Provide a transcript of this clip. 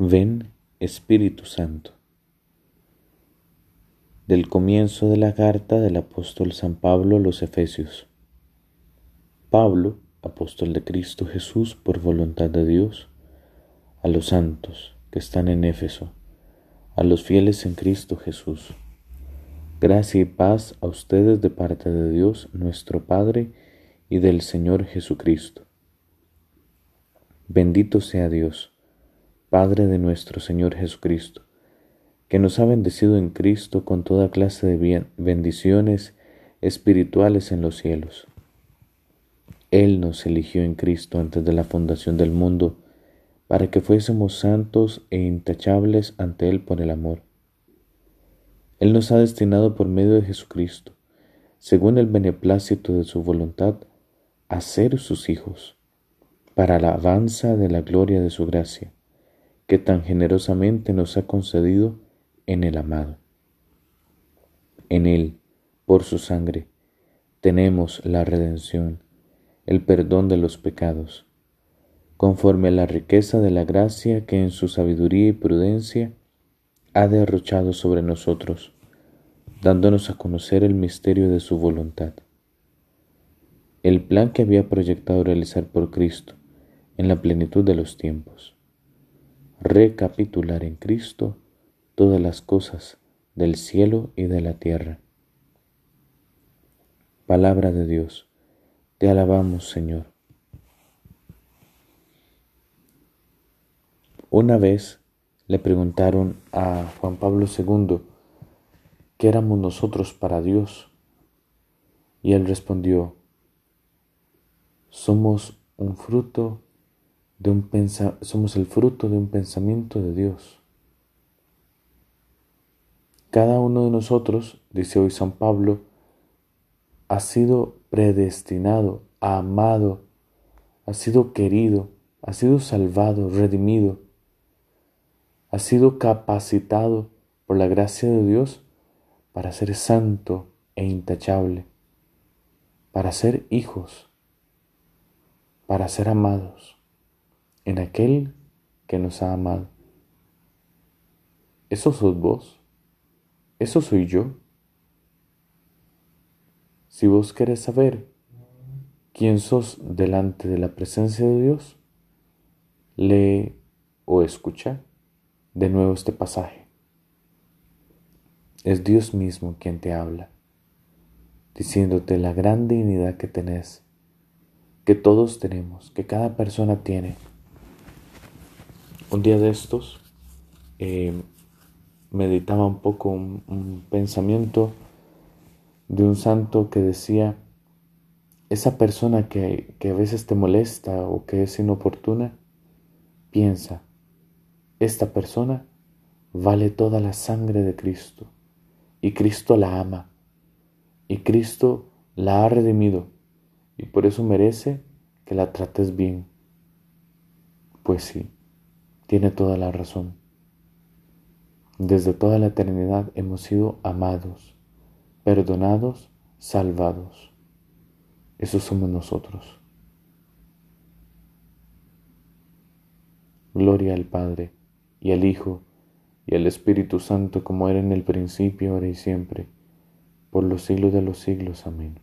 Ven Espíritu Santo. Del comienzo de la carta del apóstol San Pablo a los Efesios. Pablo, apóstol de Cristo Jesús por voluntad de Dios, a los santos que están en Éfeso, a los fieles en Cristo Jesús. Gracia y paz a ustedes de parte de Dios nuestro Padre y del Señor Jesucristo. Bendito sea Dios Padre de nuestro Señor Jesucristo, que nos ha bendecido en Cristo con toda clase de bendiciones espirituales en los cielos. Él nos eligió en Cristo antes de la fundación del mundo, para que fuésemos santos e intachables ante Él por el amor. Él nos ha destinado por medio de Jesucristo, según el beneplácito de su voluntad, a ser sus hijos, para la alabanza de la gloria de su gracia que tan generosamente nos ha concedido en el amado. En Él, por su sangre, tenemos la redención, el perdón de los pecados, conforme a la riqueza de la gracia que en su sabiduría y prudencia ha derrochado sobre nosotros, dándonos a conocer el misterio de su voluntad. El plan que había proyectado realizar por Cristo en la plenitud de los tiempos recapitular en Cristo todas las cosas del cielo y de la tierra. Palabra de Dios, te alabamos Señor. Una vez le preguntaron a Juan Pablo II qué éramos nosotros para Dios y él respondió, somos un fruto de un somos el fruto de un pensamiento de Dios. Cada uno de nosotros, dice hoy San Pablo, ha sido predestinado, amado, ha sido querido, ha sido salvado, redimido, ha sido capacitado por la gracia de Dios para ser santo e intachable, para ser hijos, para ser amados en aquel que nos ha amado. ¿Eso sos vos? ¿Eso soy yo? Si vos querés saber quién sos delante de la presencia de Dios, lee o escucha de nuevo este pasaje. Es Dios mismo quien te habla, diciéndote la gran dignidad que tenés, que todos tenemos, que cada persona tiene un día de estos eh, meditaba un poco un, pensamiento de un santo que decía, esa persona que, que a veces te molesta o que es inoportuna, piensa, esta persona vale toda la sangre de Cristo y Cristo la ama y Cristo la ha redimido y por eso merece que la trates bien. Pues sí, tiene toda la razón. Desde toda la eternidad hemos sido amados, perdonados, salvados. Eso somos nosotros. Gloria al Padre, y al Hijo, y al Espíritu Santo, como era en el principio, ahora y siempre, por los siglos de los siglos. Amén.